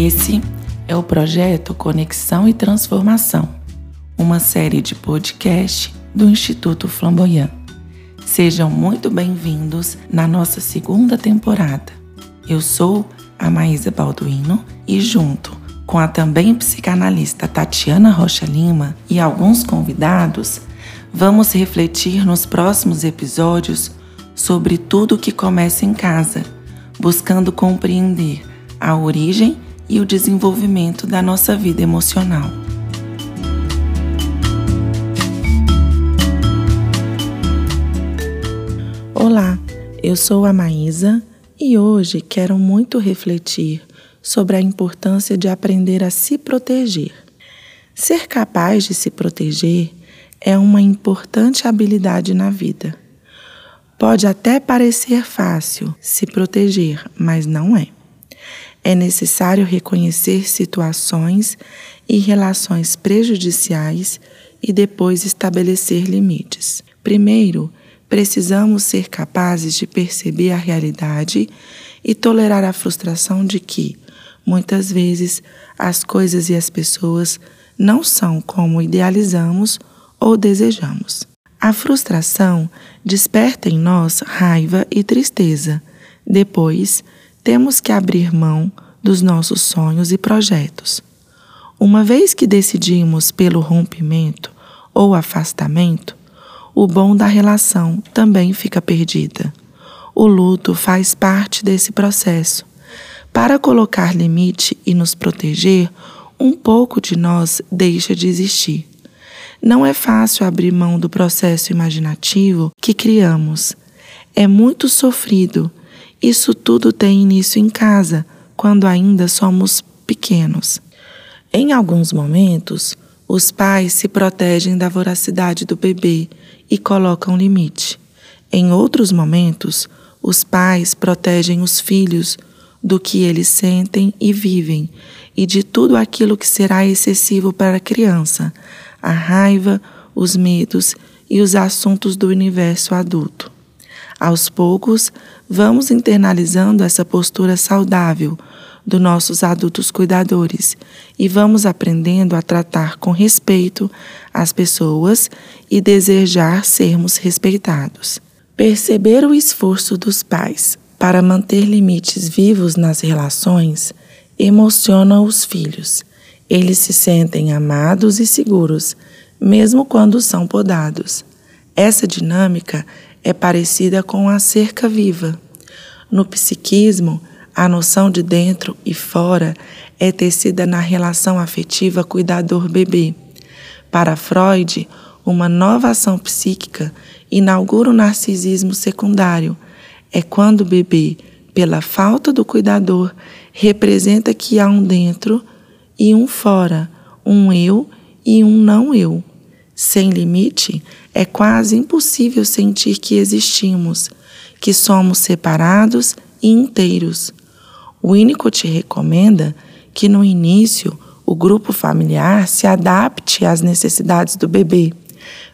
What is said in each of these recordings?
Esse é o projeto Conexão e Transformação, uma série de podcast do Instituto Flamboyant. Sejam muito bem-vindos na nossa segunda temporada. Eu sou a Maísa Balduino e junto com a também psicanalista Tatiana Rocha Lima e alguns convidados, vamos refletir nos próximos episódios sobre tudo que começa em casa, buscando compreender a origem e o desenvolvimento da nossa vida emocional. Olá, eu sou a Maísa e hoje quero muito refletir sobre a importância de aprender a se proteger. Ser capaz de se proteger é uma importante habilidade na vida. Pode até parecer fácil se proteger, mas não é. É necessário reconhecer situações e relações prejudiciais e depois estabelecer limites. Primeiro, precisamos ser capazes de perceber a realidade e tolerar a frustração de que, muitas vezes, as coisas e as pessoas não são como idealizamos ou desejamos. A frustração desperta em nós raiva e tristeza. Depois, temos que abrir mão dos nossos sonhos e projetos. Uma vez que decidimos pelo rompimento ou afastamento, o bom da relação também fica perdida. O luto faz parte desse processo. Para colocar limite e nos proteger, um pouco de nós deixa de existir. Não é fácil abrir mão do processo imaginativo que criamos. É muito sofrido isso tudo tem início em casa, quando ainda somos pequenos. Em alguns momentos, os pais se protegem da voracidade do bebê e colocam limite. Em outros momentos, os pais protegem os filhos do que eles sentem e vivem e de tudo aquilo que será excessivo para a criança, a raiva, os medos e os assuntos do universo adulto. Aos poucos, vamos internalizando essa postura saudável dos nossos adultos cuidadores e vamos aprendendo a tratar com respeito as pessoas e desejar sermos respeitados. Perceber o esforço dos pais para manter limites vivos nas relações emociona os filhos. Eles se sentem amados e seguros, mesmo quando são podados. Essa dinâmica é parecida com a cerca viva. No psiquismo, a noção de dentro e fora é tecida na relação afetiva cuidador-bebê. Para Freud, uma nova ação psíquica inaugura o narcisismo secundário. É quando o bebê, pela falta do cuidador, representa que há um dentro e um fora, um eu e um não eu. Sem limite, é quase impossível sentir que existimos, que somos separados e inteiros. O Winnicott recomenda que no início o grupo familiar se adapte às necessidades do bebê.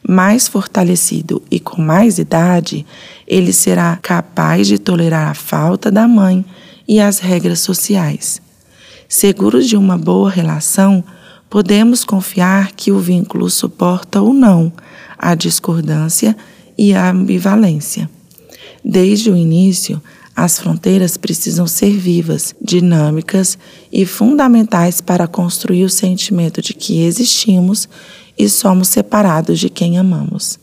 Mais fortalecido e com mais idade, ele será capaz de tolerar a falta da mãe e as regras sociais. Seguros de uma boa relação, podemos confiar que o vínculo suporta ou não a discordância e a ambivalência. Desde o início, as fronteiras precisam ser vivas, dinâmicas e fundamentais para construir o sentimento de que existimos e somos separados de quem amamos.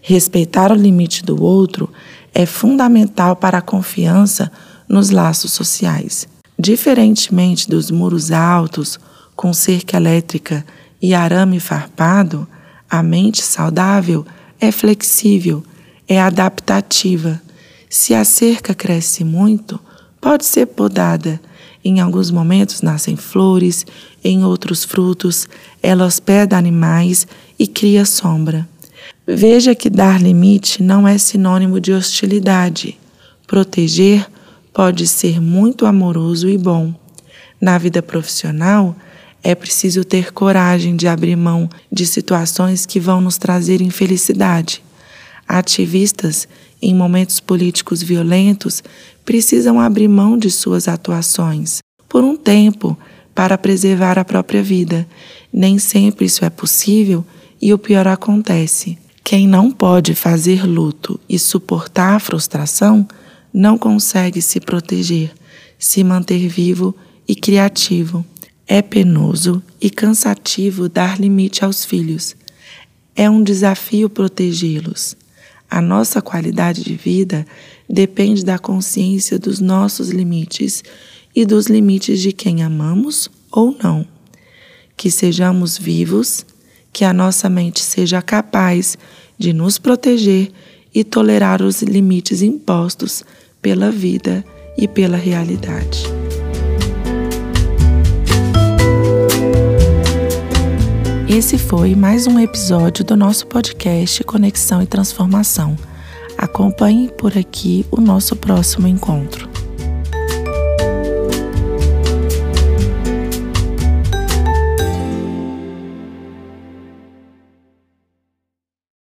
Respeitar o limite do outro é fundamental para a confiança nos laços sociais. Diferentemente dos muros altos com cerca elétrica e arame farpado, a mente saudável é flexível, é adaptativa. Se a cerca cresce muito, pode ser podada. Em alguns momentos nascem flores, em outros frutos, ela hospeda animais e cria sombra. Veja que dar limite não é sinônimo de hostilidade. Proteger pode ser muito amoroso e bom. Na vida profissional, é preciso ter coragem de abrir mão de situações que vão nos trazer infelicidade. Ativistas em momentos políticos violentos precisam abrir mão de suas atuações por um tempo para preservar a própria vida. Nem sempre isso é possível e o pior acontece. Quem não pode fazer luto e suportar a frustração não consegue se proteger, se manter vivo e criativo. É penoso e cansativo dar limite aos filhos. É um desafio protegê-los. A nossa qualidade de vida depende da consciência dos nossos limites e dos limites de quem amamos ou não. Que sejamos vivos, que a nossa mente seja capaz de nos proteger e tolerar os limites impostos pela vida e pela realidade. Esse foi mais um episódio do nosso podcast Conexão e Transformação. Acompanhe por aqui o nosso próximo encontro.